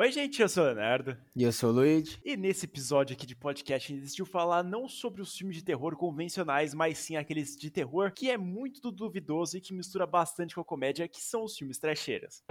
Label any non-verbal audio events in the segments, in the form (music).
Oi, gente, eu sou o Leonardo. E eu sou o Luigi. E nesse episódio aqui de podcast a gente decidiu falar não sobre os filmes de terror convencionais, mas sim aqueles de terror que é muito do duvidoso e que mistura bastante com a comédia, que são os filmes trecheiras.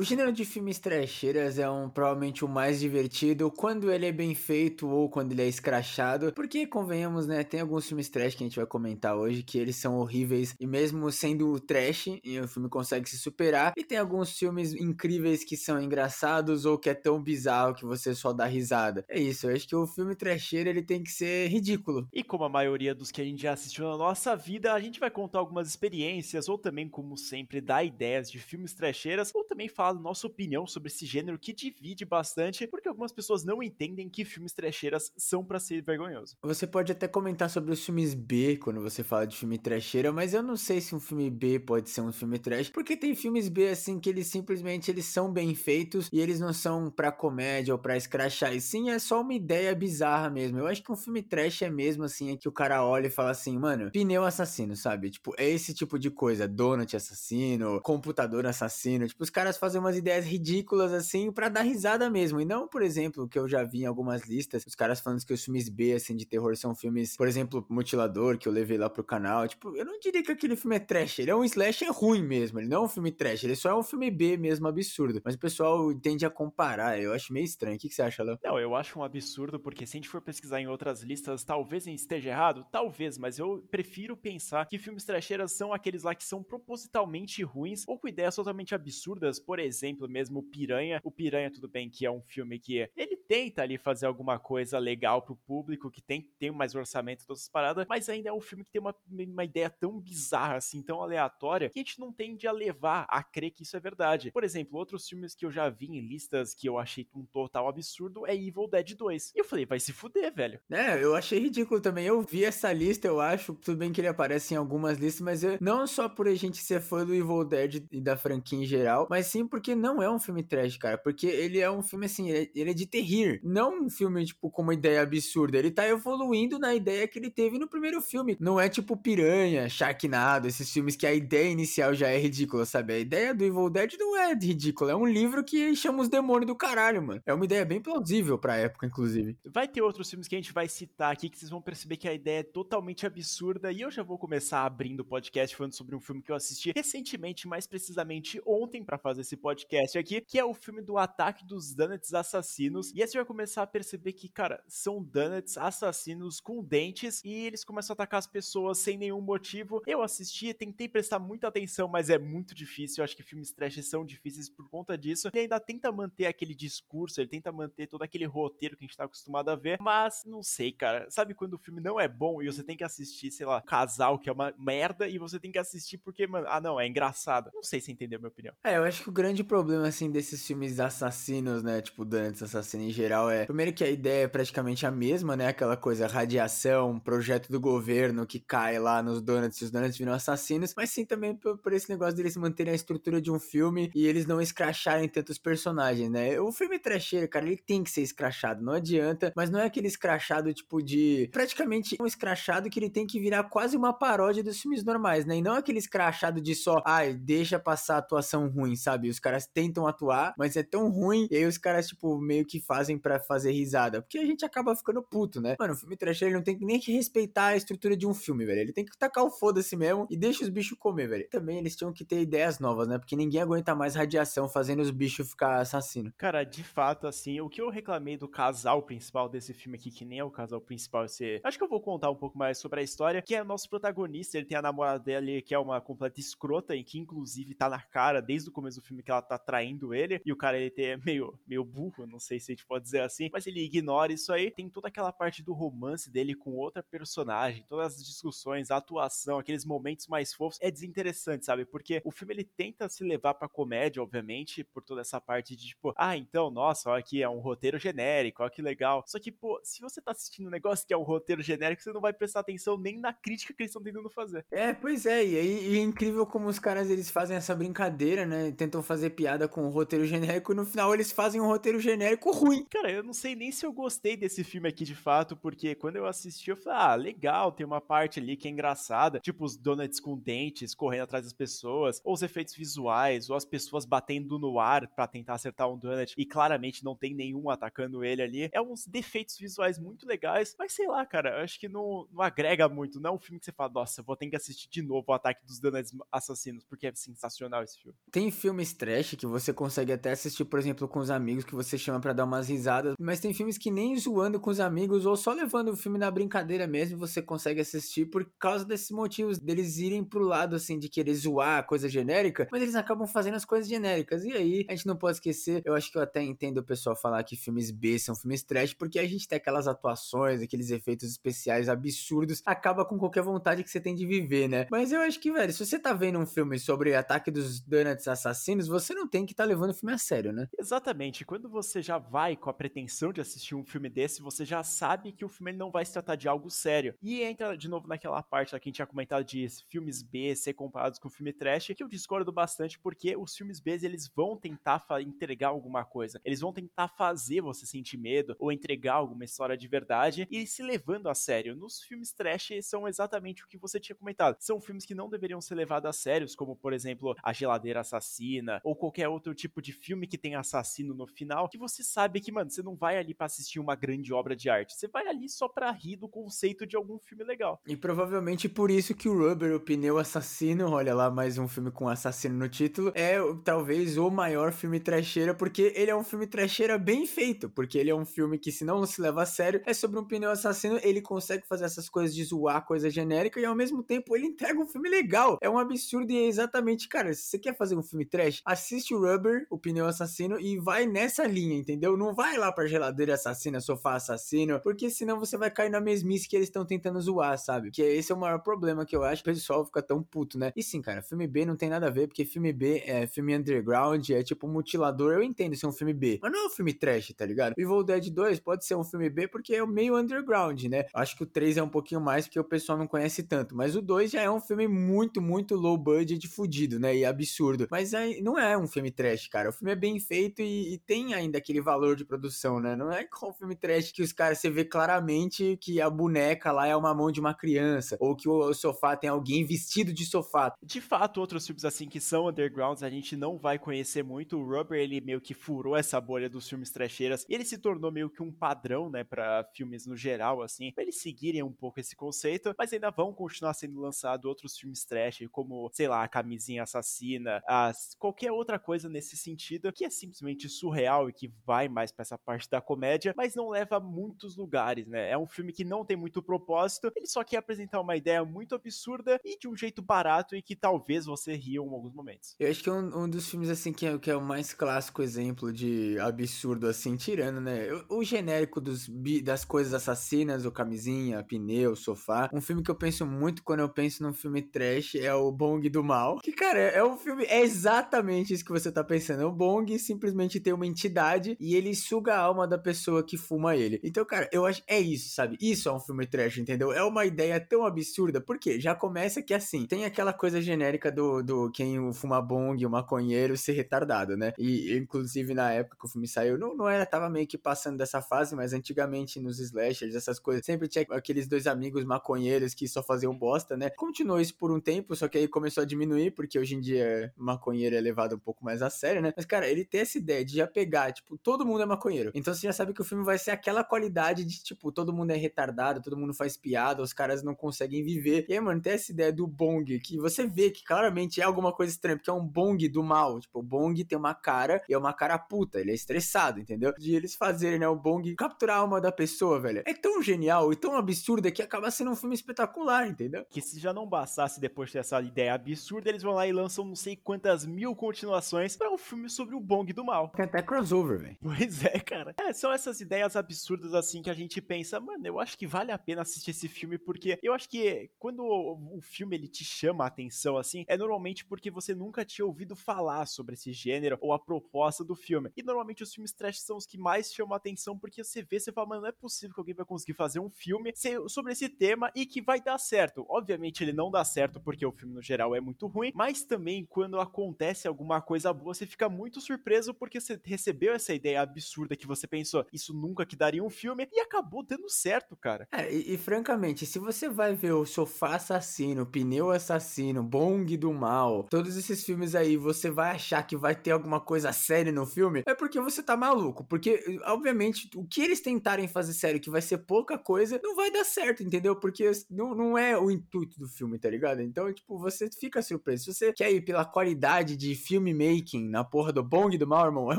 O gênero de filmes trecheiras é um provavelmente o mais divertido quando ele é bem feito ou quando ele é escrachado, porque convenhamos, né, tem alguns filmes trash que a gente vai comentar hoje que eles são horríveis e mesmo sendo trash, o filme consegue se superar, e tem alguns filmes incríveis que são engraçados ou que é tão bizarro que você só dá risada. É isso, eu acho que o filme trecheiro ele tem que ser ridículo. E como a maioria dos que a gente já assistiu na nossa vida, a gente vai contar algumas experiências ou também, como sempre, dar ideias de filmes trecheiras ou também falar nossa opinião sobre esse gênero que divide bastante, porque algumas pessoas não entendem que filmes trecheiras são para ser vergonhoso. Você pode até comentar sobre os filmes B quando você fala de filme trecheira, mas eu não sei se um filme B pode ser um filme trash, porque tem filmes B assim que eles simplesmente eles são bem feitos e eles não são para comédia ou para escrachar, e sim é só uma ideia bizarra mesmo. Eu acho que um filme trash é mesmo assim, é que o cara olha e fala assim, mano, pneu assassino, sabe? Tipo, é esse tipo de coisa, donut assassino, computador assassino, tipo, os caras fazem umas ideias ridículas assim para dar risada mesmo. E não, por exemplo, que eu já vi em algumas listas, os caras falando que os filmes B assim de terror são filmes, por exemplo, Mutilador, que eu levei lá pro canal. Tipo, eu não diria que aquele filme é trash, ele é um slasher ruim mesmo, ele não é um filme trash, ele só é um filme B mesmo absurdo. Mas o pessoal tende a comparar, eu acho meio estranho. O que, que você acha, Léo? Não, eu acho um absurdo porque se a gente for pesquisar em outras listas, talvez esteja errado, talvez, mas eu prefiro pensar que filmes trasheiras são aqueles lá que são propositalmente ruins ou com ideias totalmente absurdas, por exemplo, exemplo mesmo, o Piranha. O Piranha, tudo bem que é um filme que ele tenta ali fazer alguma coisa legal pro público, que tem, tem mais orçamento, todas essas paradas, mas ainda é um filme que tem uma, uma ideia tão bizarra, assim, tão aleatória, que a gente não tende a levar a crer que isso é verdade. Por exemplo, outros filmes que eu já vi em listas que eu achei um total absurdo é Evil Dead 2. E eu falei, vai se fuder, velho. É, eu achei ridículo também. Eu vi essa lista, eu acho, tudo bem que ele aparece em algumas listas, mas eu, não só por a gente ser fã do Evil Dead e da franquia em geral, mas sim porque não é um filme trash, cara. Porque ele é um filme assim, ele é, ele é de terrir. Não um filme, tipo, com uma ideia absurda. Ele tá evoluindo na ideia que ele teve no primeiro filme. Não é tipo Piranha, Sharknado, esses filmes que a ideia inicial já é ridícula, sabe? A ideia do Evil Dead não é ridícula. É um livro que chama os demônios do caralho, mano. É uma ideia bem plausível pra época, inclusive. Vai ter outros filmes que a gente vai citar aqui que vocês vão perceber que a ideia é totalmente absurda. E eu já vou começar abrindo o podcast falando sobre um filme que eu assisti recentemente, mais precisamente ontem, para fazer esse podcast aqui, que é o filme do Ataque dos Donuts Assassinos. E aí você vai começar a perceber que, cara, são donuts assassinos com dentes e eles começam a atacar as pessoas sem nenhum motivo. Eu assisti, tentei prestar muita atenção, mas é muito difícil. Eu acho que filmes trash são difíceis por conta disso. Ele ainda tenta manter aquele discurso, ele tenta manter todo aquele roteiro que a gente tá acostumado a ver, mas não sei, cara. Sabe quando o filme não é bom e você tem que assistir, sei lá, casal que é uma merda e você tem que assistir porque, mano, ah não, é engraçado. Não sei se entendeu a minha opinião. É, eu acho que o grande problema, assim, desses filmes assassinos, né? Tipo, Dantes Assassino geral é. Primeiro que a ideia é praticamente a mesma, né? Aquela coisa, radiação, projeto do governo que cai lá nos donuts e os donuts viram assassinos. Mas sim também por, por esse negócio deles manterem a estrutura de um filme e eles não escracharem tantos personagens, né? O filme trecheiro, cara, ele tem que ser escrachado, não adianta. Mas não é aquele escrachado, tipo, de. Praticamente um escrachado que ele tem que virar quase uma paródia dos filmes normais, né? E não aquele escrachado de só, ai, deixa passar a atuação ruim, sabe? Os caras tentam atuar, mas é tão ruim, e aí os caras, tipo, meio que fazem para fazer risada. Porque a gente acaba ficando puto, né? Mano, o filme ele não tem nem que respeitar a estrutura de um filme, velho. Ele tem que tacar o foda-se mesmo e deixa os bichos comer, velho. Também eles tinham que ter ideias novas, né? Porque ninguém aguenta mais radiação fazendo os bichos ficar assassino. Cara, de fato, assim, o que eu reclamei do casal principal desse filme aqui, que nem é o casal principal, você... acho que eu vou contar um pouco mais sobre a história, que é o nosso protagonista, ele tem a namorada dele, que é uma completa escrota, e que inclusive tá na cara desde o começo do filme que ela tá traindo ele, e o cara ele é meio, meio burro, não sei se gente pode dizer assim, mas ele ignora isso aí. Tem toda aquela parte do romance dele com outra personagem, todas as discussões, a atuação, aqueles momentos mais fofos, é desinteressante, sabe? Porque o filme ele tenta se levar pra comédia, obviamente, por toda essa parte de tipo, ah, então, nossa, olha aqui, é um roteiro genérico, olha que legal. Só que, pô, se você tá assistindo um negócio que é um roteiro genérico, você não vai prestar atenção nem na crítica que eles estão tentando fazer. É, pois é, e aí e é incrível como os caras eles fazem essa brincadeira, né? Tentam fazer piada com o roteiro genérico e no final eles fazem um roteiro genérico ruim, Cara, eu não sei nem se eu gostei desse filme aqui de fato, porque quando eu assisti, eu falei, ah, legal, tem uma parte ali que é engraçada, tipo os donuts com dentes correndo atrás das pessoas, ou os efeitos visuais, ou as pessoas batendo no ar para tentar acertar um donut e claramente não tem nenhum atacando ele ali. É uns defeitos visuais muito legais, mas sei lá, cara, eu acho que não, não agrega muito. Não é um filme que você fala, nossa, eu vou ter que assistir de novo o Ataque dos Donuts Assassinos, porque é sensacional esse filme. Tem filmes trash que você consegue até assistir, por exemplo, com os amigos, que você chama para dar umas risadas, mas tem filmes que nem zoando com os amigos ou só levando o filme na brincadeira mesmo você consegue assistir por causa desses motivos deles irem pro lado assim de querer zoar coisa genérica, mas eles acabam fazendo as coisas genéricas. E aí, a gente não pode esquecer, eu acho que eu até entendo o pessoal falar que filmes B são filmes trash, porque a gente tem aquelas atuações, aqueles efeitos especiais absurdos, acaba com qualquer vontade que você tem de viver, né? Mas eu acho que, velho, se você tá vendo um filme sobre ataque dos donuts assassinos, você não tem que estar tá levando o filme a sério, né? Exatamente. Quando você já vai com a pretensão de assistir um filme desse, você já sabe que o filme não vai se tratar de algo sério. E entra de novo naquela parte que a gente tinha comentado de filmes B ser comparados com filme trash, que eu discordo bastante porque os filmes B eles vão tentar entregar alguma coisa. Eles vão tentar fazer você sentir medo ou entregar alguma história de verdade e se levando a sério. Nos filmes trash são exatamente o que você tinha comentado. São filmes que não deveriam ser levados a sérios, como por exemplo A Geladeira Assassina ou qualquer outro tipo de filme que tem assassino no final, que você sabe que, mano, você não vai ali para assistir uma grande obra de arte. Você vai ali só pra rir do conceito de algum filme legal. E provavelmente por isso que o Rubber, o pneu assassino, olha lá mais um filme com assassino no título, é talvez o maior filme trecheira, porque ele é um filme trecheira bem feito, porque ele é um filme que se não se leva a sério, é sobre um pneu assassino, ele consegue fazer essas coisas de zoar coisa genérica e ao mesmo tempo ele entrega um filme legal. É um absurdo e é exatamente, cara, se você quer fazer um filme trash, assiste o Rubber, o pneu assassino e vai nessa linha, entendeu? Não vai lá pra geladeira assassina, sofá assassino, porque senão você vai cair na mesmice que eles estão tentando zoar, sabe? Que esse é o maior problema que eu acho, o pessoal fica tão puto, né? E sim, cara, filme B não tem nada a ver, porque filme B é filme underground, é tipo mutilador, eu entendo ser um filme B, mas não é um filme trash, tá ligado? Evil Dead 2 pode ser um filme B porque é meio underground, né? Acho que o 3 é um pouquinho mais porque o pessoal não conhece tanto, mas o 2 já é um filme muito, muito low budget fudido, né? E absurdo. Mas aí não é um filme trash, cara. O filme é bem feito e, e tem ainda aquele valor de produção, né? Não é como filme trash que os caras você vê claramente que a boneca lá é uma mão de uma criança ou que o sofá tem alguém vestido de sofá. De fato, outros filmes assim que são undergrounds, a gente não vai conhecer muito. O Rubber, ele meio que furou essa bolha dos filmes trasheiras ele se tornou meio que um padrão, né, para filmes no geral, assim, pra eles seguirem um pouco esse conceito, mas ainda vão continuar sendo lançados outros filmes trash, como, sei lá, a Camisinha Assassina, as, qualquer outra coisa nesse sentido, que é simplesmente surreal e que vai mais pra essa parte da comédia, mas não leva a muitos lugares, né? É um filme que não tem muito propósito, ele só quer apresentar uma ideia muito absurda e de um jeito barato e que talvez você ria em alguns momentos. Eu acho que é um, um dos filmes, assim, que é, que é o mais clássico exemplo de absurdo, assim, tirando, né? O, o genérico dos, das coisas assassinas, o camisinha, pneu, sofá. Um filme que eu penso muito quando eu penso num filme trash é o Bong do Mal. Que, cara, é, é um filme, é exatamente isso que você tá pensando. O Bong simplesmente tem uma entidade e ele suga a alma da pessoa que fuma ele. Então, cara, eu acho, é isso, sabe? Isso é um filme trash, entendeu? É uma ideia tão absurda, porque já começa que, assim, tem aquela coisa genérica do, do quem fuma Bong, o maconheiro, ser retardado, né? E, inclusive, na época que o filme saiu, não, não era, tava meio que passando dessa fase, mas antigamente nos slashers, essas coisas, sempre tinha aqueles dois amigos maconheiros que só faziam bosta, né? Continuou isso por um tempo, só que aí começou a diminuir, porque hoje em dia maconheiro é levado um pouco mais a sério, né? Mas, cara, ele tem essa ideia de já pegar, tipo, todo mundo é maconheiro. Então você já sabe que o filme vai ser aquela qualidade de, tipo, todo mundo é retardado, todo mundo faz piada, os caras não conseguem viver. E aí, mano, tem essa ideia do bong, que você vê que claramente é alguma coisa estranha, porque é um bong do mal. Tipo, o bong tem uma cara e é uma cara puta, ele é estressado, entendeu? De eles fazerem, né, o bong capturar a alma da pessoa, velho. É tão genial e tão absurda que acaba sendo um filme espetacular, entendeu? Que se já não bastasse depois dessa ideia absurda, eles vão lá e lançam não sei quantas mil continuações para um filme sobre o bong do mal. Tem até crossover, velho. Pois (laughs) é, cara. É, são essas ideias absurdas assim que a gente pensa, mano, eu acho que vale a pena assistir esse filme porque eu acho que quando o filme ele te chama a atenção assim, é normalmente porque você nunca tinha ouvido falar sobre esse gênero ou a proposta do filme. E normalmente os filmes trash são os que mais chamam a atenção porque você vê, você fala, mano, não é possível que alguém vai conseguir fazer um filme sobre esse tema e que vai dar certo. Obviamente ele não dá certo porque o filme no geral é muito ruim, mas também quando acontece alguma coisa boa, você fica muito surpreso porque você recebeu essa ideia absurda absurda que você pensou, isso nunca que daria um filme, e acabou dando certo, cara. É, e, e francamente, se você vai ver o Sofá Assassino, Pneu Assassino, Bong do Mal, todos esses filmes aí, você vai achar que vai ter alguma coisa séria no filme, é porque você tá maluco. Porque, obviamente, o que eles tentarem fazer sério, que vai ser pouca coisa, não vai dar certo, entendeu? Porque não, não é o intuito do filme, tá ligado? Então, tipo, você fica surpreso. Se você quer ir pela qualidade de filmmaking na porra do Bong do Mal, irmão, é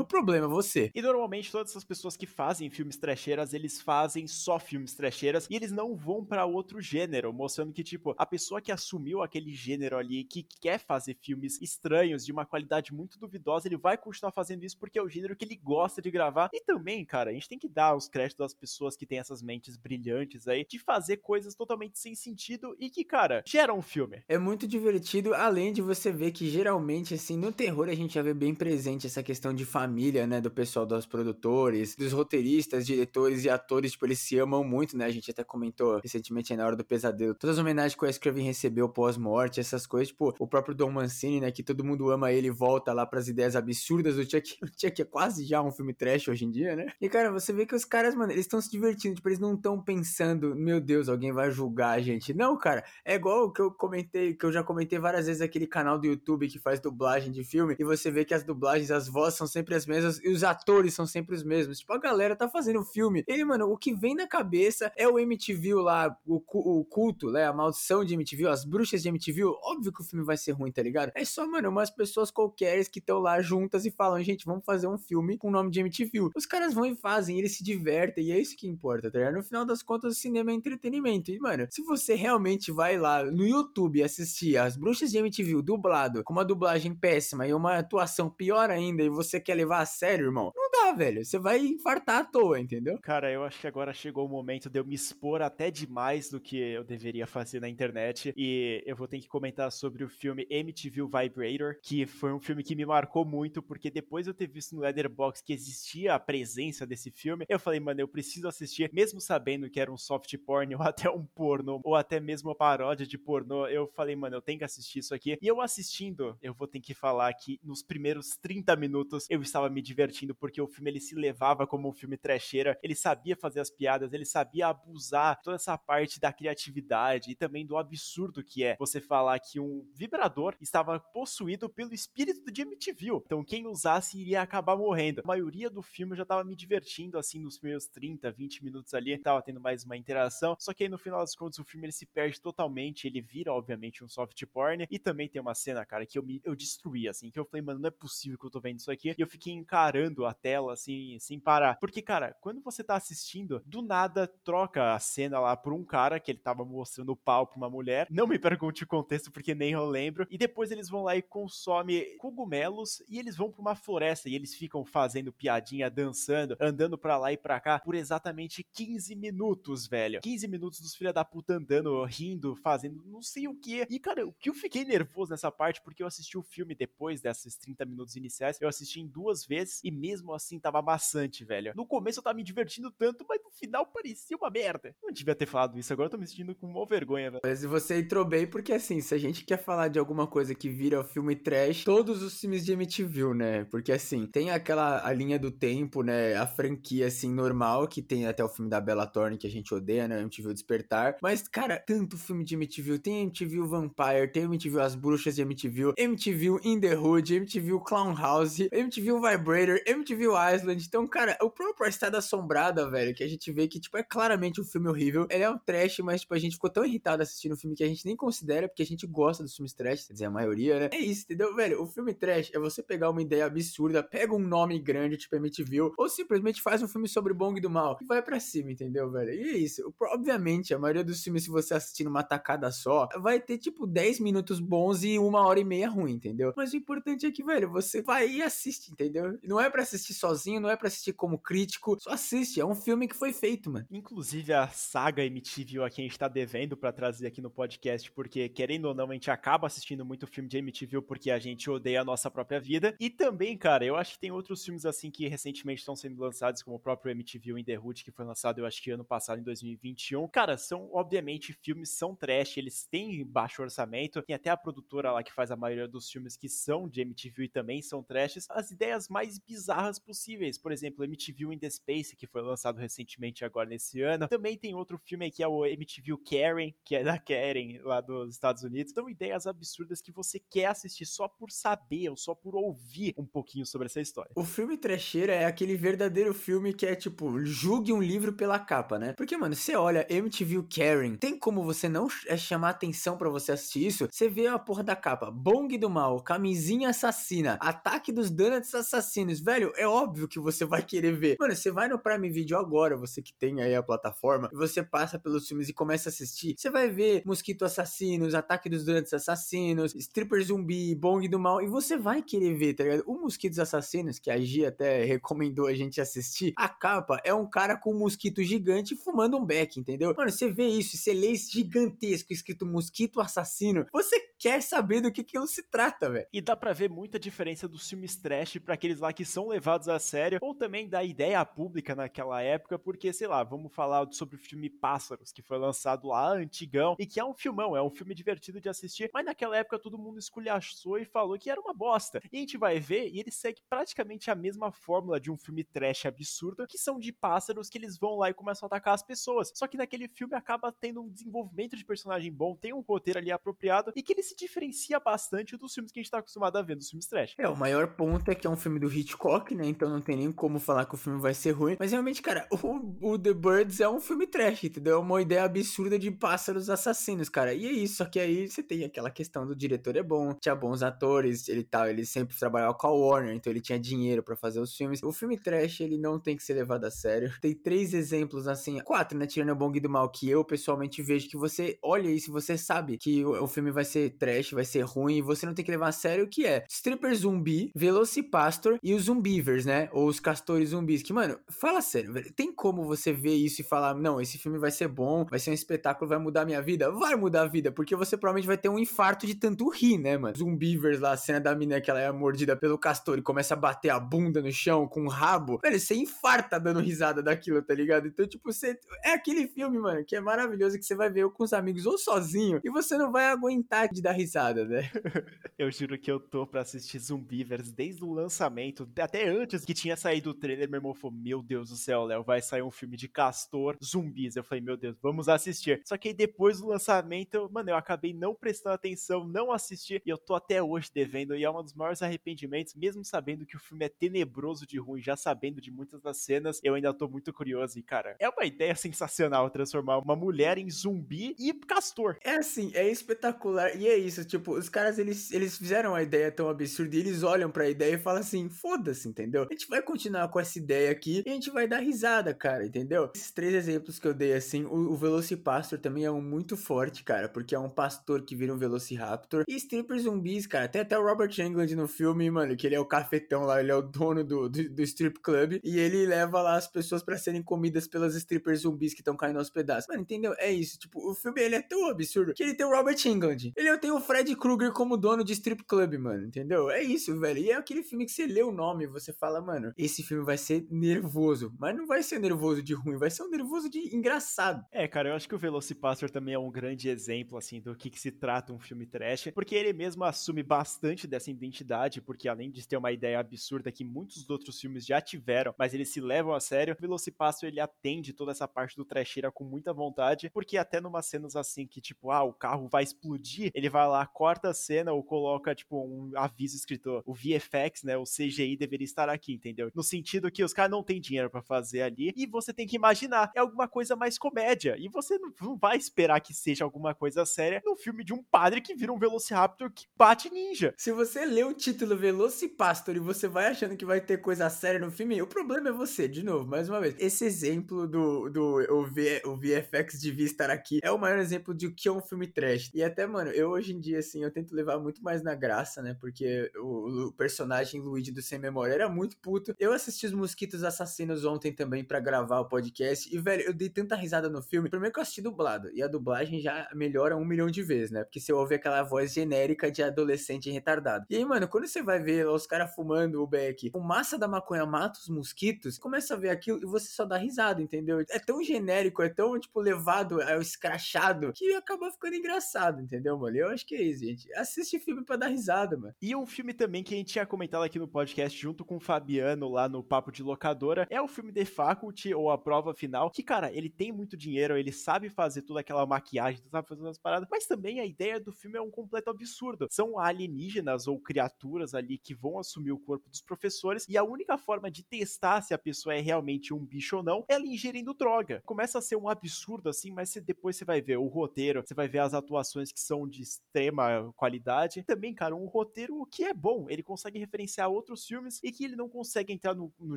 o problema, você. E normalmente todas essas pessoas que fazem filmes trecheiras, eles fazem só filmes trecheiras e eles não vão para outro gênero, mostrando que, tipo, a pessoa que assumiu aquele gênero ali, que quer fazer filmes estranhos, de uma qualidade muito duvidosa, ele vai continuar fazendo isso porque é o gênero que ele gosta de gravar. E também, cara, a gente tem que dar os créditos às pessoas que têm essas mentes brilhantes aí, de fazer coisas totalmente sem sentido e que, cara, geram um filme. É muito divertido, além de você ver que geralmente, assim, no terror a gente já vê bem presente essa questão de família, né, do pessoal dos produtores, dos roteiristas, diretores e atores, tipo, eles se amam muito, né, a gente até comentou recentemente aí na Hora do Pesadelo, todas as homenagens que o Wes Craven recebeu pós-morte, essas coisas, tipo, o próprio Don Mancini, né, que todo mundo ama ele, volta lá pras ideias absurdas do Chuck, o (laughs) Chuck é quase já um filme trash hoje em dia, né, e cara, você vê que os caras, mano, eles estão se divertindo, tipo, eles não estão pensando, meu Deus, alguém vai julgar a gente, não, cara, é igual o que eu comentei, que eu já comentei várias vezes aquele canal do YouTube que faz dublagem de filme, e você vê que as dublagens, as vozes são sempre as mesmas, e os atores são sempre os mesmos, tipo, a galera tá fazendo filme, ele, mano, o que vem na cabeça é o MTV lá, o, o culto, né, a maldição de MTV, as bruxas de MTV, óbvio que o filme vai ser ruim, tá ligado? É só, mano, umas pessoas qualquer que estão lá juntas e falam, gente, vamos fazer um filme com o nome de MTV. Os caras vão e fazem, eles se divertem, e é isso que importa, tá ligado? No final das contas, o cinema é entretenimento. E, mano, se você realmente vai lá no YouTube assistir as bruxas de MTV dublado, com uma dublagem péssima e uma atuação pior ainda, e você quer levar a sério, irmão, não dá, velho. Você vai infartar à toa, entendeu? Cara, eu acho que agora chegou o momento de eu me expor até demais do que eu deveria fazer na internet. E eu vou ter que comentar sobre o filme MTV Vibrator, que foi um filme que me marcou muito, porque depois eu ter visto no Letterboxd que existia a presença desse filme, eu falei, mano, eu preciso assistir, mesmo sabendo que era um soft porn (laughs) ou até um porno, ou até mesmo uma paródia de pornô. Eu falei, mano, eu tenho que assistir isso aqui. E eu assistindo, eu vou ter que falar que nos primeiros 30 minutos eu estava me divertindo, porque o filme ele se levava como um filme trecheira, ele sabia fazer as piadas, ele sabia abusar toda essa parte da criatividade e também do absurdo que é você falar que um vibrador estava possuído pelo espírito de MTV. Então quem usasse iria acabar morrendo. A maioria do filme eu já tava me divertindo assim nos primeiros 30, 20 minutos ali, tava tendo mais uma interação. Só que aí no final das contas o filme ele se perde totalmente, ele vira obviamente um soft porn e também tem uma cena, cara, que eu me eu destruí assim, que eu falei, mano, não é possível que eu tô vendo isso aqui. E eu fiquei encarando a tela assim, sem parar. Porque cara, quando você tá assistindo, do nada troca a cena lá por um cara que ele tava mostrando o pau pra uma mulher. Não me (laughs) pergunte o contexto porque nem eu lembro. E depois eles vão lá e consomem cogumelos e eles vão pra uma floresta e eles ficam fazendo piadinha, dançando, andando pra lá e pra cá por exatamente 15 minutos, velho. 15 minutos dos filha da puta andando, rindo, fazendo não sei o que. E cara, o que eu fiquei nervoso nessa parte porque eu assisti o filme depois desses 30 minutos iniciais, eu assisti em duas vezes e mesmo assim tava bastante, velho. No começo eu tava me divertindo tanto, mas no final parecia uma merda. Não devia ter falado isso, agora eu tô me sentindo com uma vergonha, velho. Mas você entrou bem porque assim, se a gente quer falar de alguma coisa que vira filme trash, todos os filmes de MTV, né? Porque assim, tem aquela a linha do tempo, né? A franquia assim normal que tem até o filme da Bella Thorne que a gente odeia, né? MTV Despertar. Mas cara, tanto filme de MTV, tem MTV Vampire, tem MTV As Bruxas de MTV, MTV In the Hood, MTV Clown House, MTV Vibrator, MTV Island. Então, cara, o próprio Estrada Assombrada, velho, que a gente vê que tipo é claramente um filme horrível. Ele é um trash, mas tipo a gente ficou tão irritado assistindo um filme que a gente nem considera porque a gente gosta dos filmes trash, quer dizer, a maioria, né? É isso, entendeu, velho? O filme trash é você pegar uma ideia absurda, pega um nome grande, tipo MTV, ou simplesmente faz um filme sobre Bong do Mal e vai para cima, entendeu, velho? E é isso. Obviamente, a maioria dos filmes, se você assistir numa tacada só, vai ter tipo 10 minutos bons e uma hora e meia ruim, entendeu? Mas o importante é que, velho, você vai e assiste, entendeu? Não é para assistir sozinho, não é para assistir como crítico, só assiste. É um filme que foi feito, mano. Inclusive a saga MTV a quem a gente tá devendo para trazer aqui no podcast, porque querendo ou não, a gente acaba assistindo muito filme de MTV porque a gente odeia a nossa própria vida. E também, cara, eu acho que tem outros filmes assim que recentemente estão sendo lançados, como o próprio MTV In The Hood, que foi lançado, eu acho que ano passado, em 2021. Cara, são, obviamente, filmes são trash, eles têm baixo orçamento, tem até a produtora lá que faz a maioria dos filmes que são de MTV e também são trashes, as ideias mais bizarras possíveis. Por exemplo, MTV in the Space, que foi lançado recentemente agora nesse ano. Também tem outro filme que é o MTV Karen, que é da Karen, lá dos Estados Unidos. São ideias absurdas que você quer assistir só por saber ou só por ouvir um pouquinho sobre essa história. O filme trecheira é aquele verdadeiro filme que é tipo, julgue um livro pela capa, né? Porque, mano, você olha MTV Karen, tem como você não é chamar atenção para você assistir isso? Você vê a porra da capa, Bong do Mal, Camisinha Assassina, Ataque dos Donuts Assassinos, velho, é óbvio que você vai querer ver. Mano, você vai no Prime Video agora, você que tem aí a plataforma, e você passa pelos filmes e começa a assistir, você vai ver Mosquito Assassinos, Ataque dos Donuts Assassinos, Stripper Zumbi, Bong do Mal, e você vai querer ver, tá ligado? O Mosquitos Assassinos, que a Gia até (laughs) recomendou a gente assistir, a capa é um cara com um mosquito gigante fumando um beck, entendeu? Mano, você vê isso, você lê esse gigantesco escrito Mosquito Assassino, você quer saber do que aquilo se trata, velho. E dá para ver muita diferença dos filmes trash para aqueles lá que são levados a sério, ou também da ideia pública naquela época, porque, sei lá, vamos falar sobre o filme Pássaros, que foi lançado lá, antigão, e que é um filmão, é um filme divertido de assistir, mas naquela época todo mundo esculhachou e falou que era uma bosta. E a gente vai ver, e ele segue praticamente a mesma fórmula de um filme trash absurdo, que são de pássaros que eles vão lá e começam a atacar as pessoas. Só que naquele filme acaba tendo um desenvolvimento de personagem bom, tem um roteiro ali apropriado, e que ele se diferencia bastante dos filmes que a gente tá acostumado a ver, dos filmes trash. É, o maior ponto é que é um filme do Hitchcock, né? Então não tem nem como falar que o filme vai ser ruim. Mas realmente, cara, (laughs) o, o The Birds é um filme trash, entendeu? É uma ideia absurda de pássaros assassinos, cara. E é isso, só que aí você tem aquela questão do diretor é bom, tinha bons atores, ele tal, ele sempre trabalhava com a Warner, então ele tinha dinheiro para fazer os filmes. O filme trash, ele não tem que ser levado a sério. (laughs) Tem três exemplos, assim, quatro, né? Tirando o Bong do Mal, que eu pessoalmente vejo que você olha isso você sabe que o, o filme vai ser trash, vai ser ruim, e você não tem que levar a sério, que é Stripper Zumbi, Velocipastor e os Zumbivers, né? Ou os Castores Zumbis. Que, mano, fala sério, velho. Tem como você ver isso e falar, não, esse filme vai ser bom, vai ser um espetáculo, vai mudar minha vida? Vai mudar a vida, porque você provavelmente vai ter um infarto de tanto rir, né, mano? Zumbivers lá, a cena da mina que ela é mordida pelo castor e começa a bater a bunda no chão com o rabo. Velho, você infarta dando risada daquilo, tá ligado? Então, tipo, você. É aquele filme, mano, que é maravilhoso que você vai ver com os amigos ou sozinho e você não vai aguentar de dar risada, né? (laughs) eu juro que eu tô pra assistir Zumbivers desde o lançamento, até antes que tinha saído o trailer, meu irmão falou, meu Deus do céu, Léo, vai sair um filme de castor zumbis. Eu falei, meu Deus, vamos assistir. Só que aí depois do lançamento, mano, eu acabei não prestando atenção, não assisti, e eu tô até hoje devendo, e é um dos maiores arrependimentos, mesmo sabendo que o filme é tenebroso de ruim, já sabendo de muitas das cenas, eu ainda tô muito curioso, e cara, é uma ideia sensacional transformar uma mulher em zumbi e castor. É assim, é espetacular, e é isso, tipo, os caras, eles, eles fizeram a ideia tão absurda, e eles olham pra ideia e falam assim, foda-se, entendeu? A gente vai continuar com essa ideia aqui, e a gente vai dar risada, cara, entendeu? Esses três exemplos que eu dei, assim, o, o Velocipastor também é um muito forte, cara, porque é um pastor que vira um Velociraptor, e stripper zumbis, cara, tem até o Robert Englund no filme, mano, que ele é o cafetão lá, ele é o dono do, do, do strip club, e ele leva lá as pessoas para serem comidas pelas strippers zumbis que estão caindo aos pedaços. Mano, entendeu? É isso, tipo, o filme, ele é tão absurdo que ele tem o Robert Englund, ele tem o Fred Krueger como dono de strip club, mano, entendeu? É isso, velho, e é aquele filme que você lê o nome você fala, mano, esse filme vai ser nervoso, mas não vai ser nervoso de ruim, vai ser um nervoso de engraçado. É, cara, eu acho que o Velocipastor também é um grande exemplo, assim, do que, que se trata um filme trash, porque ele mesmo assume bastante dessa identidade, porque além de ter uma ideia absurda que muitos outros filmes já tiveram, mas eles se levam a sério, o Velocipastor ele atende toda essa parte do trasheira com muita vontade, porque até numa cenas assim que, tipo, ah, o carro vai explodir, ele vai lá, corta a cena ou coloca, tipo, um aviso escrito, o VFX, né, o CGI deveria estar aqui, entendeu? No sentido que os caras não têm dinheiro para fazer ali, e você tem que imaginar, é alguma coisa mais comédia, e você não, não vai esperar que seja alguma coisa séria num filme de um padre que vira um Velociraptor que bate ninja. Se você lê o título Velocipastor e você vai achando que vai ter coisa séria no filme, o problema é você, de novo, mais uma vez. Esse exemplo do, do o, v, o VFX devia estar aqui é o maior exemplo de o que é um filme trash. E até, mano, eu hoje em dia, assim, eu tento levar muito mais na graça, né? Porque o, o personagem Luigi do Sem Memória era muito puto. Eu assisti os Mosquitos Assassinos ontem também para gravar o podcast. E, velho, eu dei tanta risada no filme. Primeiro que eu assisti dublado. E a dublagem já melhora um milhão de vezes, né? Porque você ouve aquela voz genérica de adolescente retardado. E aí, mano, quando você vai ver os caras fumando o beck, fumaça da maconha mata os mosquitos, começa a ver aquilo e você só dá risada, entendeu? É tão genérico, é tão, tipo, levado ao escrachado que acaba ficando engraçado, entendeu, mano? Eu acho que é isso, gente. Assiste filme pra dar risada, mano. E um filme também que a gente tinha comentado aqui no podcast junto com o Fabiano lá no Papo de Locadora, é o filme The Faculty, ou A Prova Final, que, cara, ele tem muito dinheiro, ele sabe fazer toda aquela maquiagem, sabe fazer as paradas, mas também a ideia do filme é um completo absurdo. São alienígenas ou criaturas ali que vão assumir o corpo dos professores, e a única forma de testar se a pessoa é realmente um bicho ou não é ela ingerindo droga. Começa a ser um absurdo assim, mas você, depois você vai ver o roteiro, você vai ver as atuações que são de extrema qualidade. Também, cara, um roteiro que é bom, ele consegue referenciar outros filmes e que ele não consegue entrar no, no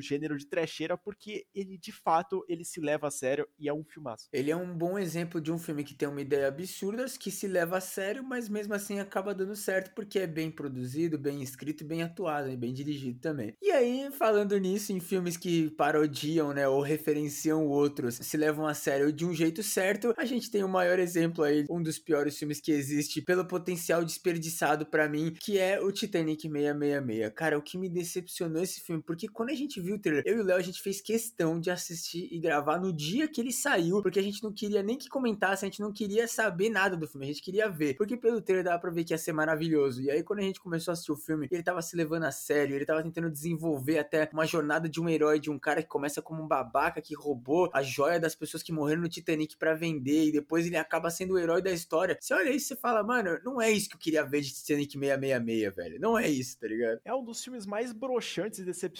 gênero de trecheira porque ele, de fato, ele se leva a sério e é um filmaço. Ele é um bom exemplo de um filme que tem uma ideia absurda, que se leva a sério, mas mesmo assim acaba dando certo porque é bem produzido, bem escrito, bem atuado e bem dirigido também. E aí, falando nisso, em filmes que parodiam, né, ou referenciam outros, se levam a sério de um jeito certo, a gente tem o maior exemplo aí, um dos piores filmes que existe pelo potencial desperdiçado para mim, que é o Titanic 666. Cara, o que me decepcionou esse filme, porque quando a gente viu o trailer, eu e o Léo, a gente fez questão de assistir e gravar no dia que ele saiu, porque a gente não queria nem que comentasse, a gente não queria saber nada do filme, a gente queria ver, porque pelo trailer dava pra ver que ia ser maravilhoso. E aí, quando a gente começou a assistir o filme, ele tava se levando a sério, ele tava tentando desenvolver até uma jornada de um herói, de um cara que começa como um babaca que roubou a joia das pessoas que morreram no Titanic para vender, e depois ele acaba sendo o herói da história. Você olha isso e fala, mano, não é isso que eu queria ver de Titanic 666, velho. Não é isso, tá ligado? É um dos filmes mais broxantes e decepcionantes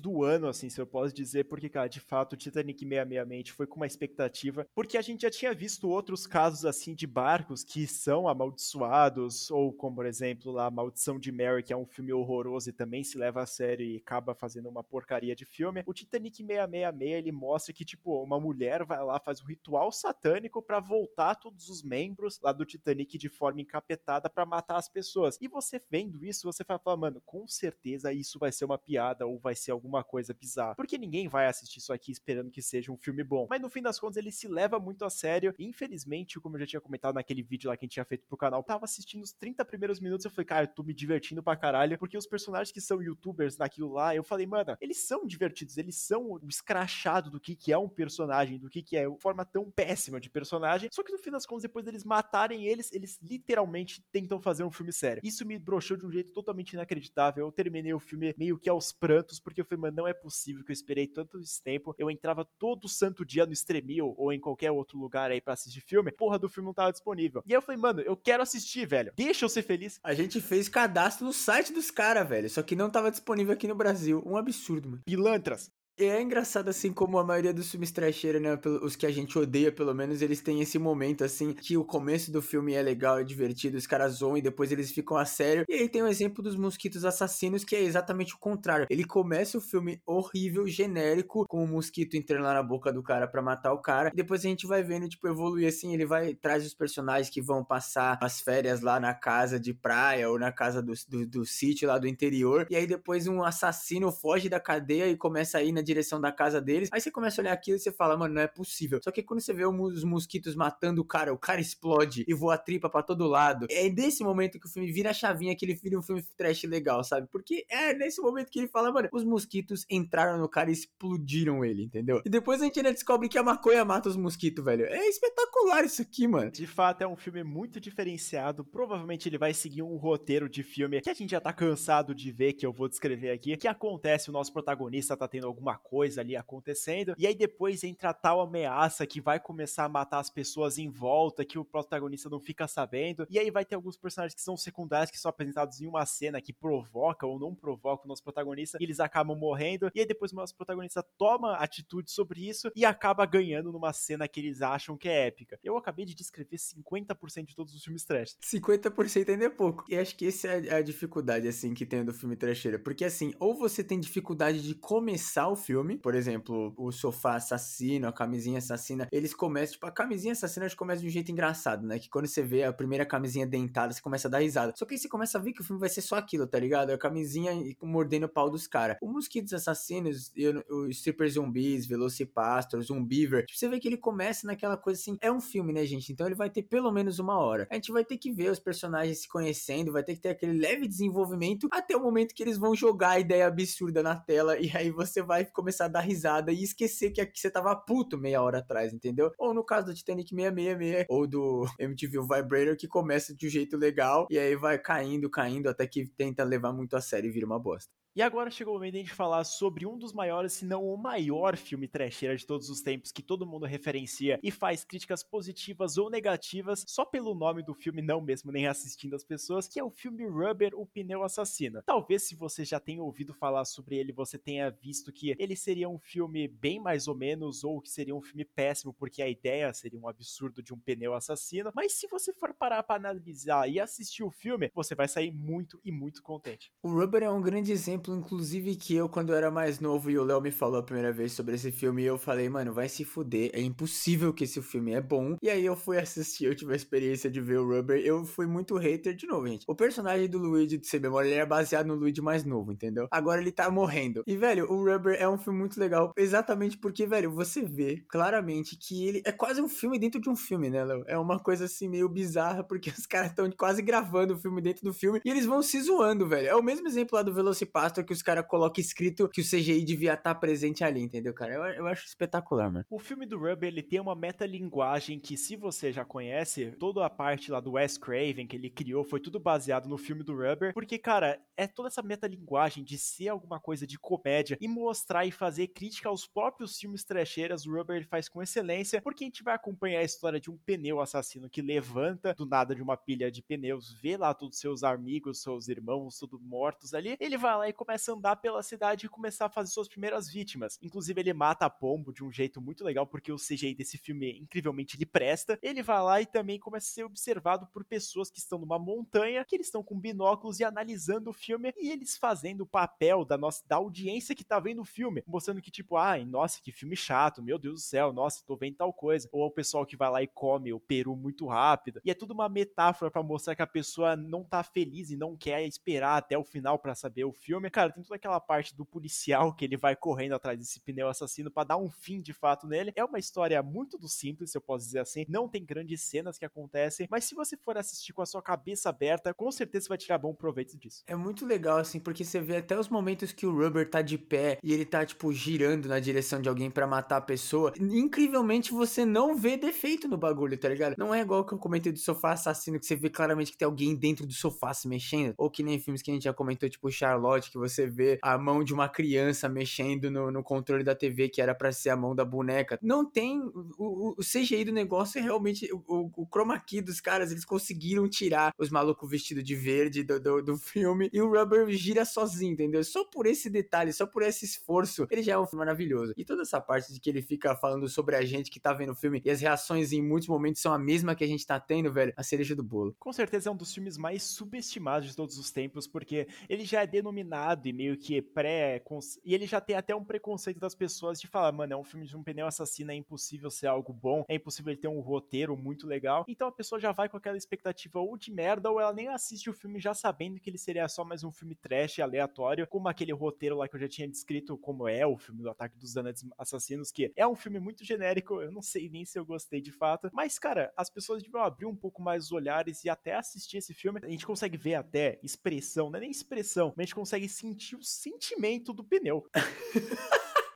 do ano, assim, se eu posso dizer, porque, cara, de fato, o Titanic 666 foi com uma expectativa, porque a gente já tinha visto outros casos, assim, de barcos que são amaldiçoados, ou como, por exemplo, lá, A Maldição de Mary, que é um filme horroroso e também se leva a sério e acaba fazendo uma porcaria de filme. O Titanic 666, ele mostra que, tipo, uma mulher vai lá, faz um ritual satânico para voltar todos os membros lá do Titanic de forma encapetada para matar as pessoas. E você vendo isso, você vai falar, mano, com certeza isso vai ser uma piada ou vai ser alguma coisa bizarra. Porque ninguém vai assistir isso aqui esperando que seja um filme bom. Mas no fim das contas, ele se leva muito a sério. Infelizmente, como eu já tinha comentado naquele vídeo lá que a gente tinha feito pro canal, tava assistindo os 30 primeiros minutos. Eu falei, cara, eu tô me divertindo pra caralho. Porque os personagens que são youtubers naquilo lá, eu falei, mano, eles são divertidos, eles são o escrachado do que, que é um personagem, do que, que é forma tão péssima de personagem. Só que no fim das contas, depois deles matarem eles, eles literalmente tentam fazer um filme sério. Isso me broxou de um jeito totalmente inacreditável. Eu terminei o filme meio que aos prantos, porque eu falei, mano, não é possível que eu esperei tanto esse tempo. Eu entrava todo santo dia no Stremio ou em qualquer outro lugar aí para assistir filme. Porra do filme não tava disponível. E aí eu falei, mano, eu quero assistir, velho. Deixa eu ser feliz. A gente fez cadastro no site dos caras, velho. Só que não tava disponível aqui no Brasil. Um absurdo, mano. Pilantras. É engraçado assim como a maioria dos filmes trasheira, né? Os que a gente odeia, pelo menos, eles têm esse momento assim que o começo do filme é legal, é divertido, os caras zoam e depois eles ficam a sério. E aí tem o exemplo dos mosquitos assassinos, que é exatamente o contrário. Ele começa o filme horrível, genérico, com o mosquito entrando lá na boca do cara para matar o cara. E depois a gente vai vendo, tipo, evoluir assim. Ele vai traz os personagens que vão passar as férias lá na casa de praia ou na casa do, do, do sítio lá do interior. E aí depois um assassino foge da cadeia e começa a ir na direção da casa deles. Aí você começa a olhar aquilo e você fala, mano, não é possível. Só que quando você vê os mosquitos matando o cara, o cara explode e voa tripa para todo lado. É nesse momento que o filme vira a chavinha, que ele vira um filme trash legal, sabe? Porque é nesse momento que ele fala, mano, os mosquitos entraram no cara e explodiram ele, entendeu? E depois a gente ainda descobre que a maconha mata os mosquitos, velho. É espetacular isso aqui, mano. De fato, é um filme muito diferenciado. Provavelmente ele vai seguir um roteiro de filme que a gente já tá cansado de ver, que eu vou descrever aqui. Que acontece, o nosso protagonista tá tendo alguma coisa ali acontecendo, e aí depois entra tal ameaça que vai começar a matar as pessoas em volta, que o protagonista não fica sabendo, e aí vai ter alguns personagens que são secundários, que são apresentados em uma cena que provoca ou não provoca o nosso protagonista, e eles acabam morrendo, e aí depois o nosso protagonista toma atitude sobre isso e acaba ganhando numa cena que eles acham que é épica. Eu acabei de descrever 50% de todos os filmes trash. 50% ainda é pouco. E acho que essa é a dificuldade, assim, que tem do filme trasheira. Porque, assim, ou você tem dificuldade de começar o filme, por exemplo, o sofá assassino, a camisinha assassina, eles começam, tipo, a camisinha assassina eles começa de um jeito engraçado, né? Que quando você vê a primeira camisinha dentada, você começa a dar risada. Só que aí você começa a ver que o filme vai ser só aquilo, tá ligado? A camisinha mordendo o pau dos caras. O Mosquitos Assassinos, os Stripper Zumbis, Velocipastor, Zumbiver, tipo, você vê que ele começa naquela coisa assim, é um filme, né, gente? Então ele vai ter pelo menos uma hora. A gente vai ter que ver os personagens se conhecendo, vai ter que ter aquele leve desenvolvimento até o momento que eles vão jogar a ideia absurda na tela (laughs) e aí você vai começar a dar risada e esquecer que aqui você tava puto meia hora atrás, entendeu? Ou no caso do Titanic 666 ou do MTV Vibrator que começa de um jeito legal e aí vai caindo, caindo até que tenta levar muito a sério e vira uma bosta. E agora chegou o momento de a gente falar sobre um dos maiores, se não o maior filme trecheira de todos os tempos, que todo mundo referencia e faz críticas positivas ou negativas só pelo nome do filme, não mesmo nem assistindo as pessoas, que é o filme Rubber, o Pneu Assassino. Talvez se você já tenha ouvido falar sobre ele, você tenha visto que ele seria um filme bem mais ou menos, ou que seria um filme péssimo, porque a ideia seria um absurdo de um pneu assassino. Mas se você for parar para analisar e assistir o filme, você vai sair muito e muito contente. O Rubber é um grande exemplo exemplo, inclusive, que eu, quando eu era mais novo e o Léo me falou a primeira vez sobre esse filme, eu falei, mano, vai se fuder, é impossível que esse filme é bom. E aí eu fui assistir, eu tive a experiência de ver o Rubber, eu fui muito hater de novo, gente. O personagem do Luigi, de ser memória, ele era baseado no Luigi mais novo, entendeu? Agora ele tá morrendo. E, velho, o Rubber é um filme muito legal, exatamente porque, velho, você vê claramente que ele é quase um filme dentro de um filme, né, Léo? É uma coisa assim meio bizarra, porque (laughs) os caras estão quase gravando o filme dentro do filme e eles vão se zoando, velho. É o mesmo exemplo lá do Que os caras colocam escrito que o CGI devia estar tá presente ali, entendeu, cara? Eu, eu acho espetacular, mano. O filme do Rubber, ele tem uma metalinguagem que, se você já conhece, toda a parte lá do Wes Craven que ele criou foi tudo baseado no filme do Rubber, porque, cara, é toda essa metalinguagem de ser alguma coisa de comédia e mostrar e fazer crítica aos próprios filmes trecheiras, o Rubber faz com excelência, porque a gente vai acompanhar a história de um pneu assassino que levanta do nada de uma pilha de pneus, vê lá todos os seus amigos, seus irmãos, todos mortos ali, ele vai lá e começa a andar pela cidade e começar a fazer suas primeiras vítimas. Inclusive, ele mata a Pombo de um jeito muito legal, porque o CGI desse filme, incrivelmente, ele presta. Ele vai lá e também começa a ser observado por pessoas que estão numa montanha, que eles estão com binóculos e analisando o filme, e eles fazendo o papel da nossa da audiência que tá vendo o filme, mostrando que, tipo, ai, nossa, que filme chato, meu Deus do céu, nossa, tô vendo tal coisa. Ou o pessoal que vai lá e come o peru muito rápido. E é tudo uma metáfora para mostrar que a pessoa não tá feliz e não quer esperar até o final para saber o filme cara, tem toda aquela parte do policial que ele vai correndo atrás desse pneu assassino para dar um fim de fato nele. É uma história muito do simples, se eu posso dizer assim. Não tem grandes cenas que acontecem, mas se você for assistir com a sua cabeça aberta, com certeza você vai tirar bom proveito disso. É muito legal, assim, porque você vê até os momentos que o Rubber tá de pé e ele tá, tipo, girando na direção de alguém para matar a pessoa. Incrivelmente, você não vê defeito no bagulho, tá ligado? Não é igual que eu comentei do sofá assassino, que você vê claramente que tem alguém dentro do sofá se mexendo. Ou que nem filmes que a gente já comentou, tipo Charlotte, que você vê a mão de uma criança mexendo no, no controle da TV, que era para ser a mão da boneca. Não tem. O, o CGI do negócio é realmente. O, o, chroma key dos caras, eles conseguiram tirar os malucos vestidos de verde do, do, do, filme. E o Rubber gira sozinho, entendeu? Só por esse detalhe, só por esse esforço, ele já é um filme maravilhoso. E toda essa parte de que ele fica falando sobre a gente que tá vendo o filme e as reações em muitos momentos são a mesma que a gente tá tendo, velho, a cereja do bolo. Com certeza é um dos filmes mais subestimados de todos os tempos, porque ele já é denominado e meio que pré. E ele já tem até um preconceito das pessoas de falar, mano, é um filme de um pneu assassino, é impossível ser algo bom, é impossível ele ter um roteiro muito legal. Então a pessoa já vai com aquela expectativa ou de merda, ou ela nem assiste o filme já sabendo que ele seria só mais um filme trash, aleatório, como aquele roteiro lá que eu já tinha descrito como é o filme do Ataque dos Danetes Assassinos, que é um filme muito genérico, eu não sei nem se eu gostei de fato. Mas, cara, as pessoas deviam abrir um pouco mais os olhares e até assistir esse filme. A gente consegue ver até expressão, não é nem expressão, mas a gente consegue sentir o sentimento do pneu.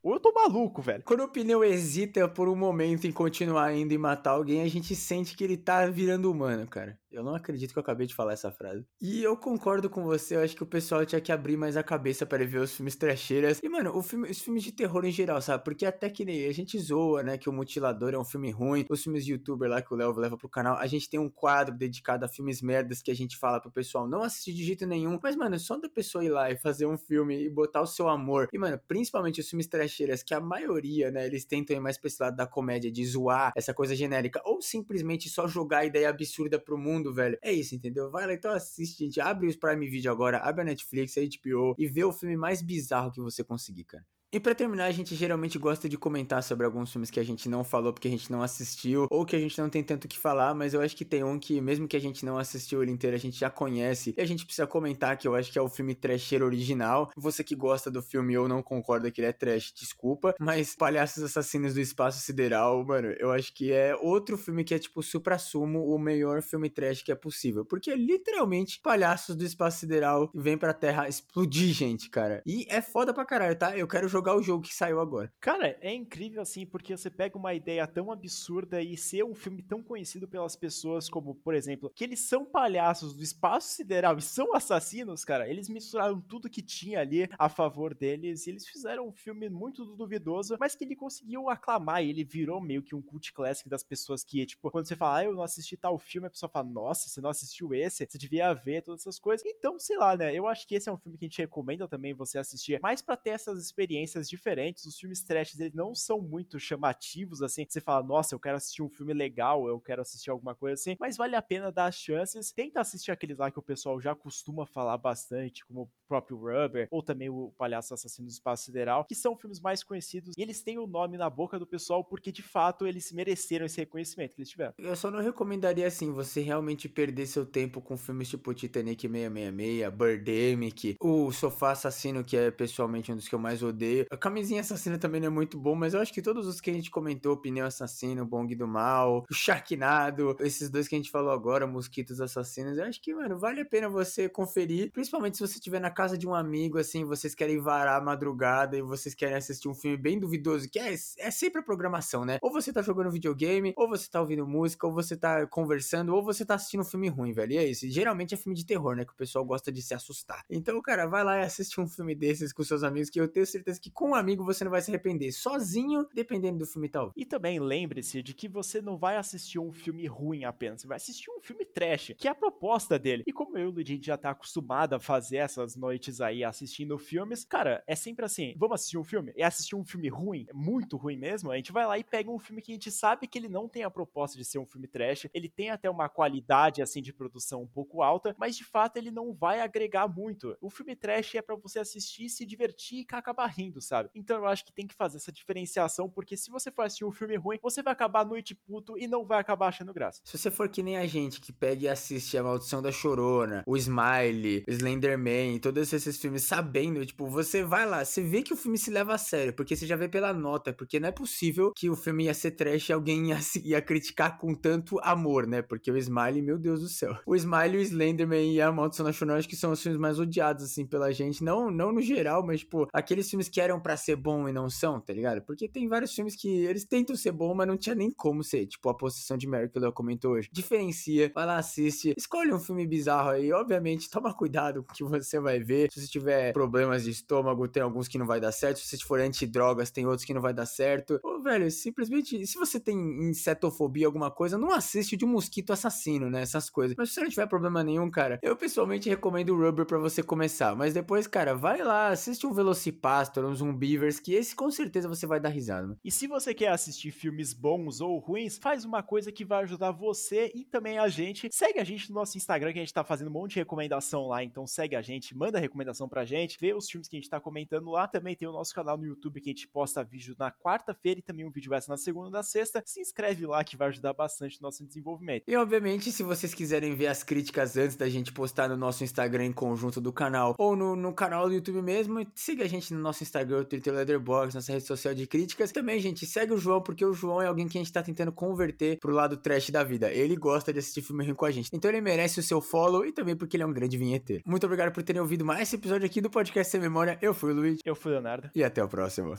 Ou eu tô maluco, velho. Quando o pneu hesita por um momento em continuar indo e matar alguém, a gente sente que ele tá virando humano, cara. Eu não acredito que eu acabei de falar essa frase. E eu concordo com você, eu acho que o pessoal tinha que abrir mais a cabeça para ver os filmes trecheiras. E, mano, filme, os filmes de terror em geral, sabe? Porque até que a gente zoa, né, que o Mutilador é um filme ruim. Os filmes de youtuber lá que o Léo leva pro canal, a gente tem um quadro dedicado a filmes merdas que a gente fala pro pessoal não assistir de jeito nenhum. Mas, mano, só da pessoa ir lá e fazer um filme e botar o seu amor. E, mano, principalmente os filmes trecheiras, que a maioria, né, eles tentam ir mais pra esse lado da comédia, de zoar essa coisa genérica, ou simplesmente só jogar a ideia absurda pro mundo mundo, velho. É isso, entendeu? Vai lá, então assiste, gente. Abre o Prime Video agora, abre a Netflix, a HBO e vê o filme mais bizarro que você conseguir, cara. E para terminar, a gente geralmente gosta de comentar sobre alguns filmes que a gente não falou porque a gente não assistiu, ou que a gente não tem tanto o que falar, mas eu acho que tem um que, mesmo que a gente não assistiu ele inteiro, a gente já conhece, e a gente precisa comentar que eu acho que é o filme Trasher original. Você que gosta do filme ou não concorda que ele é trash, desculpa, mas Palhaços Assassinos do Espaço Sideral, mano, eu acho que é outro filme que é tipo supra-sumo o melhor filme trash que é possível, porque literalmente Palhaços do Espaço Sideral vem pra Terra explodir gente, cara. E é foda pra caralho, tá? Eu quero jogar o jogo que saiu agora. Cara, é incrível assim, porque você pega uma ideia tão absurda e ser um filme tão conhecido pelas pessoas como, por exemplo, que eles são palhaços do espaço sideral e são assassinos, cara. Eles misturaram tudo que tinha ali a favor deles e eles fizeram um filme muito duvidoso, mas que ele conseguiu aclamar e ele virou meio que um cult classic das pessoas que, tipo, quando você fala, ah, eu não assisti tal filme, a pessoa fala, nossa, você não assistiu esse, você devia ver todas essas coisas. Então, sei lá, né? Eu acho que esse é um filme que a gente recomenda também você assistir, mais para ter essas experiências diferentes. Os filmes trash, eles não são muito chamativos, assim. Você fala, nossa, eu quero assistir um filme legal, eu quero assistir alguma coisa assim, mas vale a pena dar as chances. Tenta assistir aqueles lá que o pessoal já costuma falar bastante, como o próprio Rubber, ou também o Palhaço Assassino do Espaço Sideral, que são filmes mais conhecidos e eles têm o nome na boca do pessoal porque de fato eles mereceram esse reconhecimento que eles tiveram. Eu só não recomendaria assim você realmente perder seu tempo com filmes tipo Titanic 666, Birdemic, o Sofá Assassino, que é pessoalmente um dos que eu mais odeio. A Camisinha Assassina também não é muito bom, mas eu acho que todos os que a gente comentou, Pneu Assassino, Bong do Mal, o Sharknado, esses dois que a gente falou agora, Mosquitos Assassinos, eu acho que, mano, vale a pena você conferir, principalmente se você estiver na casa de um amigo, assim, vocês querem varar a madrugada e vocês querem assistir um filme bem duvidoso, que é, é sempre a programação, né? Ou você tá jogando videogame, ou você tá ouvindo música, ou você tá conversando, ou você tá assistindo um filme ruim, velho. E é isso. Geralmente é filme de terror, né? Que o pessoal gosta de se assustar. Então, cara, vai lá e assiste um filme desses com seus amigos, que eu tenho certeza que com um amigo você não vai se arrepender. Sozinho, dependendo do filme, tal. E também lembre-se de que você não vai assistir um filme ruim apenas, você vai assistir um filme trash, que é a proposta dele. E como eu e o Luigi já tá acostumado a fazer essas noites aí assistindo filmes, cara, é sempre assim: vamos assistir um filme? É assistir um filme ruim, muito ruim mesmo. A gente vai lá e pega um filme que a gente sabe que ele não tem a proposta de ser um filme trash, ele tem até uma qualidade assim de produção um pouco alta, mas de fato ele não vai agregar muito. O filme trash é para você assistir, se divertir e acabar rindo, sabe? Então eu acho que tem que fazer essa diferenciação, porque se você for assistir um filme ruim, você vai acabar à noite puto e não vai acabar achando graça. Se você for que nem a gente que pega e assiste A Maldição da Chorona, o Smile, Slenderman, todos esses filmes sabendo, tipo, você vai lá, você vê que o filme se leva a sério, porque você já vê pela nota, porque não é possível que o filme ia ser trash e alguém ia, ia criticar com tanto amor, né? Porque o Smile, meu Deus do céu. O Smile, o Slenderman e A Maldição da Chorona acho que são os filmes mais odiados, assim, pela gente. Não, não no geral, mas, tipo, aqueles filmes que eram para ser bom e não são, tá ligado? Porque tem vários filmes que eles tentam ser bom, mas não tinha nem como ser. Tipo, A Possessão de Mary que o comentou hoje. Diferencia, vai lá, assiste, escolhe um filme bizarro aí. Obviamente, toma cuidado com o que você vai ver. Se você tiver problemas de estômago, tem alguns que não vai dar certo. Se você for anti-drogas, tem outros que não vai dar certo. Ô, velho, simplesmente, se você tem insetofobia, alguma coisa, não assiste de um mosquito assassino, né? Essas coisas. Mas se você não tiver problema nenhum, cara, eu pessoalmente recomendo o Rubber para você começar. Mas depois, cara, vai lá, assiste um Velocipastor, um Zumbivers, que esse com certeza você vai dar risada. E se você quer assistir filmes bons ou ruins, faz uma coisa que vai ajudar você e também a gente. Segue a gente no nosso Instagram, que a gente tá fazendo um monte de recomendação lá. Então segue a gente, manda recomendação pra gente, vê os filmes que a gente tá comentando lá. Também tem o nosso canal no YouTube que a gente posta vídeo na quarta-feira e também um vídeo vai na segunda e na sexta. Se inscreve lá que vai ajudar bastante no nosso desenvolvimento. E obviamente, se vocês quiserem ver as críticas antes da gente postar no nosso Instagram em conjunto do canal ou no, no canal do YouTube mesmo, siga a gente no nosso Instagram, Twitter, Leatherbox, nossa rede social de críticas. Também, gente, segue o João, porque o João é alguém que a gente tá tentando converter pro lado trash da vida. Ele gosta de assistir filme ruim com a gente. Então ele merece o seu follow e também porque ele é um grande vinheteiro. Muito obrigado por terem ouvido mais esse episódio aqui do Podcast Sem Memória. Eu fui o Luiz. Eu fui o Leonardo. E até o próximo.